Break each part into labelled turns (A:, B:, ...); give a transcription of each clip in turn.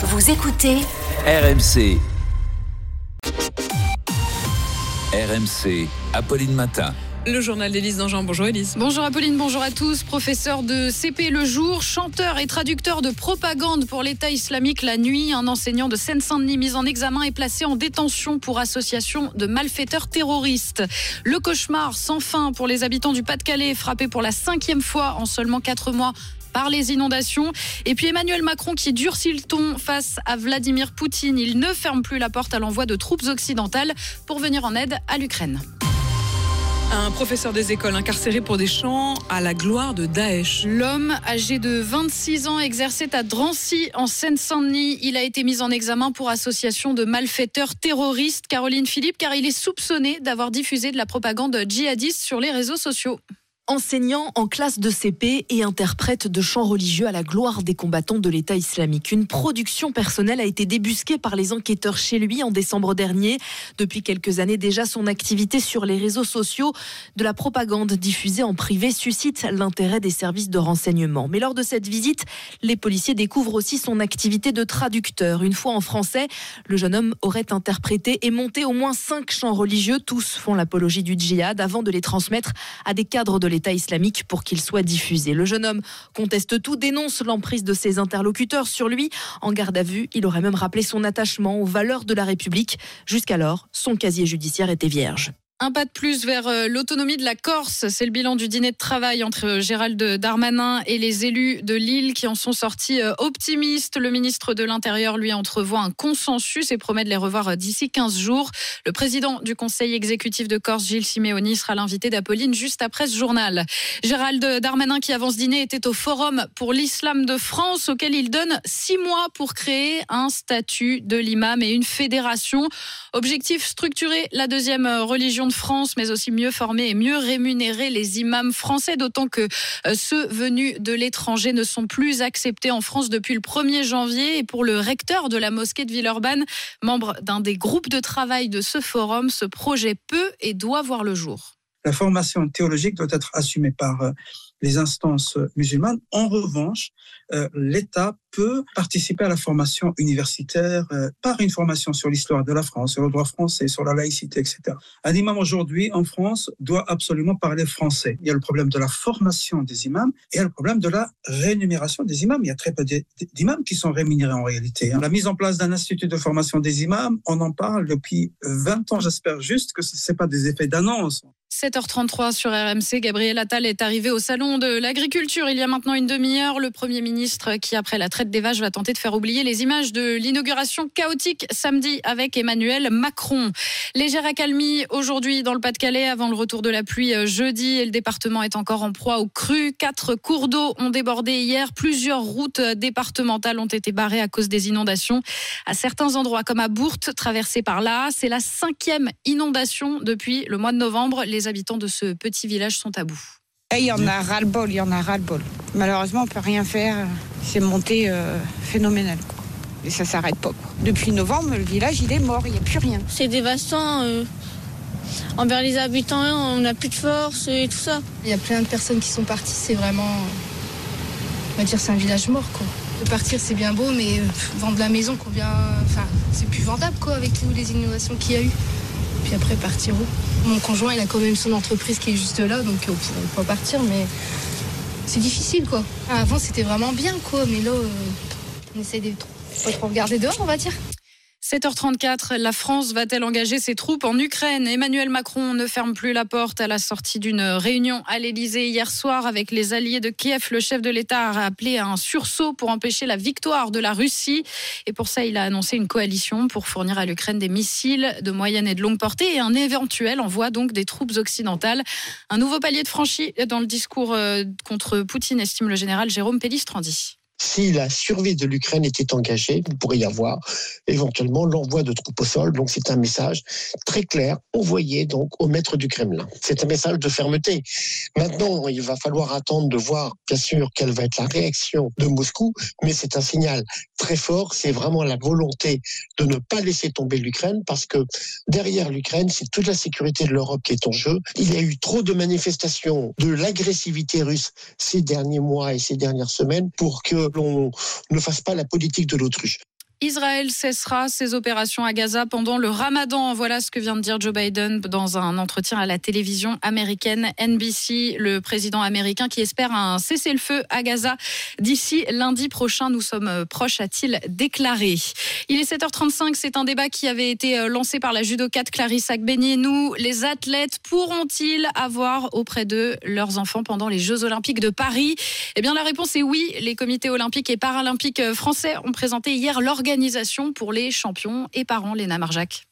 A: Vous écoutez
B: RMC. RMC, Apolline Matin.
C: Le journal d'Élise Dangean. Bonjour Élise.
D: Bonjour Apolline, bonjour à tous. Professeur de CP le jour, chanteur et traducteur de propagande pour l'État islamique la nuit, un enseignant de Seine-Saint-Denis mis en examen et placé en détention pour association de malfaiteurs terroristes. Le cauchemar sans fin pour les habitants du Pas-de-Calais, frappés pour la cinquième fois en seulement quatre mois par les inondations. Et puis Emmanuel Macron qui durcit le ton face à Vladimir Poutine. Il ne ferme plus la porte à l'envoi de troupes occidentales pour venir en aide à l'Ukraine.
C: Un professeur des écoles incarcéré pour des chants à la gloire de Daesh.
D: L'homme âgé de 26 ans exerçait à Drancy en Seine-Saint-Denis. Il a été mis en examen pour association de malfaiteurs terroristes. Caroline Philippe, car il est soupçonné d'avoir diffusé de la propagande djihadiste sur les réseaux sociaux
E: enseignant en classe de CP et interprète de chants religieux à la gloire des combattants de l'État islamique. Une production personnelle a été débusquée par les enquêteurs chez lui en décembre dernier. Depuis quelques années déjà, son activité sur les réseaux sociaux de la propagande diffusée en privé suscite l'intérêt des services de renseignement. Mais lors de cette visite, les policiers découvrent aussi son activité de traducteur. Une fois en français, le jeune homme aurait interprété et monté au moins cinq chants religieux. Tous font l'apologie du djihad avant de les transmettre à des cadres de l'État l'État islamique pour qu'il soit diffusé. Le jeune homme conteste tout, dénonce l'emprise de ses interlocuteurs sur lui. En garde à vue, il aurait même rappelé son attachement aux valeurs de la République. Jusqu'alors, son casier judiciaire était vierge.
D: Un pas de plus vers euh, l'autonomie de la Corse. C'est le bilan du dîner de travail entre euh, Gérald Darmanin et les élus de Lille qui en sont sortis euh, optimistes. Le ministre de l'Intérieur lui entrevoit un consensus et promet de les revoir d'ici 15 jours. Le président du conseil exécutif de Corse, Gilles Simeoni, sera l'invité d'Apolline juste après ce journal. Gérald Darmanin qui avant ce dîner était au Forum pour l'islam de France auquel il donne six mois pour créer un statut de l'imam et une fédération. Objectif structurer la deuxième religion de France, mais aussi mieux former et mieux rémunérer les imams français, d'autant que euh, ceux venus de l'étranger ne sont plus acceptés en France depuis le 1er janvier. Et pour le recteur de la mosquée de Villeurbanne, membre d'un des groupes de travail de ce forum, ce projet peut et doit voir le jour.
F: La formation théologique doit être assumée par euh, les instances musulmanes. En revanche, euh, l'État peut participer à la formation universitaire euh, par une formation sur l'histoire de la France, sur le droit français, sur la laïcité, etc. Un imam aujourd'hui en France doit absolument parler français. Il y a le problème de la formation des imams et il y a le problème de la rémunération des imams. Il y a très peu d'imams qui sont rémunérés en réalité. Hein. La mise en place d'un institut de formation des imams, on en parle depuis 20 ans. J'espère juste que ce n'est pas des effets d'annonce.
D: 7h33 sur RMC, Gabriel Attal est arrivé au salon de l'agriculture il y a maintenant une demi-heure. Le Premier ministre qui, après la traite des vaches, va tenter de faire oublier les images de l'inauguration chaotique samedi avec Emmanuel Macron. Légère accalmie aujourd'hui dans le Pas-de-Calais avant le retour de la pluie euh, jeudi et le département est encore en proie aux crues. Quatre cours d'eau ont débordé hier. Plusieurs routes départementales ont été barrées à cause des inondations. À certains endroits comme à Bourte, traversée par là, c'est la cinquième inondation depuis le mois de novembre. Les habitants de ce petit village sont à bout.
G: Il y en a ras-le-bol, il y en a ras-le-bol. Malheureusement, on peut rien faire. C'est monté euh, phénoménal. Et ça s'arrête pas. Depuis novembre, le village, il est mort, il n'y a plus rien.
H: C'est dévastant. Euh, envers les habitants, on n'a plus de force et tout ça.
I: Il y a plein de personnes qui sont parties. C'est vraiment. On va dire, c'est un village mort, quoi. De partir, c'est bien beau, mais euh, vendre la maison qu'on vient. Enfin, c'est plus vendable, quoi, avec toutes les innovations qu'il y a eu. Puis après, partir où? Mon conjoint, il a quand même son entreprise qui est juste là, donc on pourrait pas partir, mais c'est difficile, quoi. Avant, c'était vraiment bien, quoi, mais là, euh, on essaie de pas trop regarder dehors, on va dire.
D: 7h34, la France va-t-elle engager ses troupes en Ukraine? Emmanuel Macron ne ferme plus la porte à la sortie d'une réunion à l'Elysée hier soir avec les alliés de Kiev. Le chef de l'État a appelé à un sursaut pour empêcher la victoire de la Russie. Et pour ça, il a annoncé une coalition pour fournir à l'Ukraine des missiles de moyenne et de longue portée et un éventuel envoi donc des troupes occidentales. Un nouveau palier de franchi dans le discours euh, contre Poutine, estime le général Jérôme Pellistrandi.
J: Si la survie de l'Ukraine était engagée, il pourrait y avoir éventuellement l'envoi de troupes au sol. Donc c'est un message très clair envoyé donc au maître du Kremlin. C'est un message de fermeté. Maintenant, il va falloir attendre de voir bien sûr quelle va être la réaction de Moscou, mais c'est un signal très fort. C'est vraiment la volonté de ne pas laisser tomber l'Ukraine parce que derrière l'Ukraine, c'est toute la sécurité de l'Europe qui est en jeu. Il y a eu trop de manifestations de l'agressivité russe ces derniers mois et ces dernières semaines pour que l'on ne fasse pas la politique de l'autruche.
D: Israël cessera ses opérations à Gaza pendant le ramadan. Voilà ce que vient de dire Joe Biden dans un entretien à la télévision américaine NBC. Le président américain qui espère un cessez-le-feu à Gaza d'ici lundi prochain. Nous sommes proches, a-t-il déclaré. Il est 7h35. C'est un débat qui avait été lancé par la judocate Clarisse Nous, Les athlètes pourront-ils avoir auprès d'eux leurs enfants pendant les Jeux Olympiques de Paris? Eh bien, la réponse est oui. Les comités olympiques et paralympiques français ont présenté hier l'organisation organisation pour les champions et parents, Léna Marjac.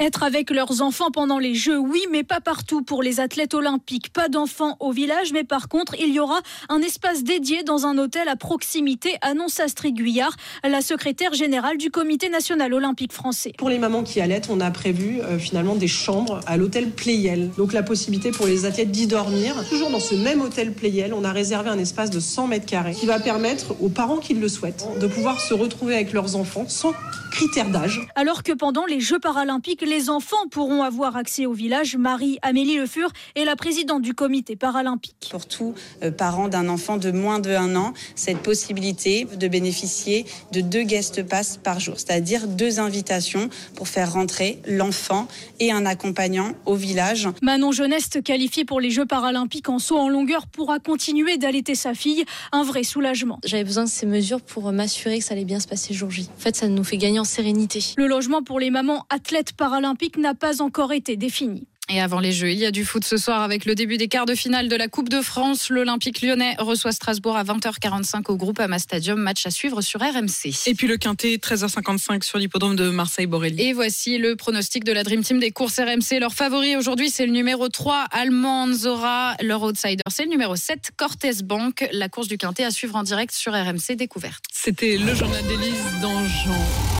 A: Être avec leurs enfants pendant les Jeux, oui, mais pas partout pour les athlètes olympiques. Pas d'enfants au village, mais par contre, il y aura un espace dédié dans un hôtel à proximité, annonce Astrid Guyard, la secrétaire générale du Comité national olympique français.
K: Pour les mamans qui allaitent, on a prévu euh, finalement des chambres à l'hôtel Playel. Donc la possibilité pour les athlètes d'y dormir. Toujours dans ce même hôtel Playel, on a réservé un espace de 100 mètres carrés qui va permettre aux parents qui le souhaitent de pouvoir se retrouver avec leurs enfants sans critères d'âge.
A: Alors que pendant les Jeux paralympiques, les enfants pourront avoir accès au village. Marie Amélie Le Fur est la présidente du comité paralympique.
L: Pour tout euh, parent d'un enfant de moins de 1 an, cette possibilité de bénéficier de deux guest pass par jour, c'est-à-dire deux invitations pour faire rentrer l'enfant et un accompagnant au village.
A: Manon Jeuneste, qualifiée pour les Jeux paralympiques en saut en longueur, pourra continuer d'allaiter sa fille. Un vrai soulagement.
M: J'avais besoin de ces mesures pour m'assurer que ça allait bien se passer jour J. En fait, ça nous fait gagner en sérénité.
A: Le logement pour les mamans athlètes paralympiques n'a pas encore été défini.
D: Et avant les Jeux, il y a du foot ce soir avec le début des quarts de finale de la Coupe de France. L'Olympique lyonnais reçoit Strasbourg à 20h45 au groupe Ama Stadium. Match à suivre sur RMC.
C: Et puis le Quintet, 13h55 sur l'hippodrome de Marseille-Borelli.
D: Et voici le pronostic de la Dream Team des courses RMC. Leur favori aujourd'hui, c'est le numéro 3, Allemande Zora. Leur outsider, c'est le numéro 7, Cortez Bank. La course du Quintet à suivre en direct sur RMC Découverte.
C: C'était le journal d'Élise d'Angean.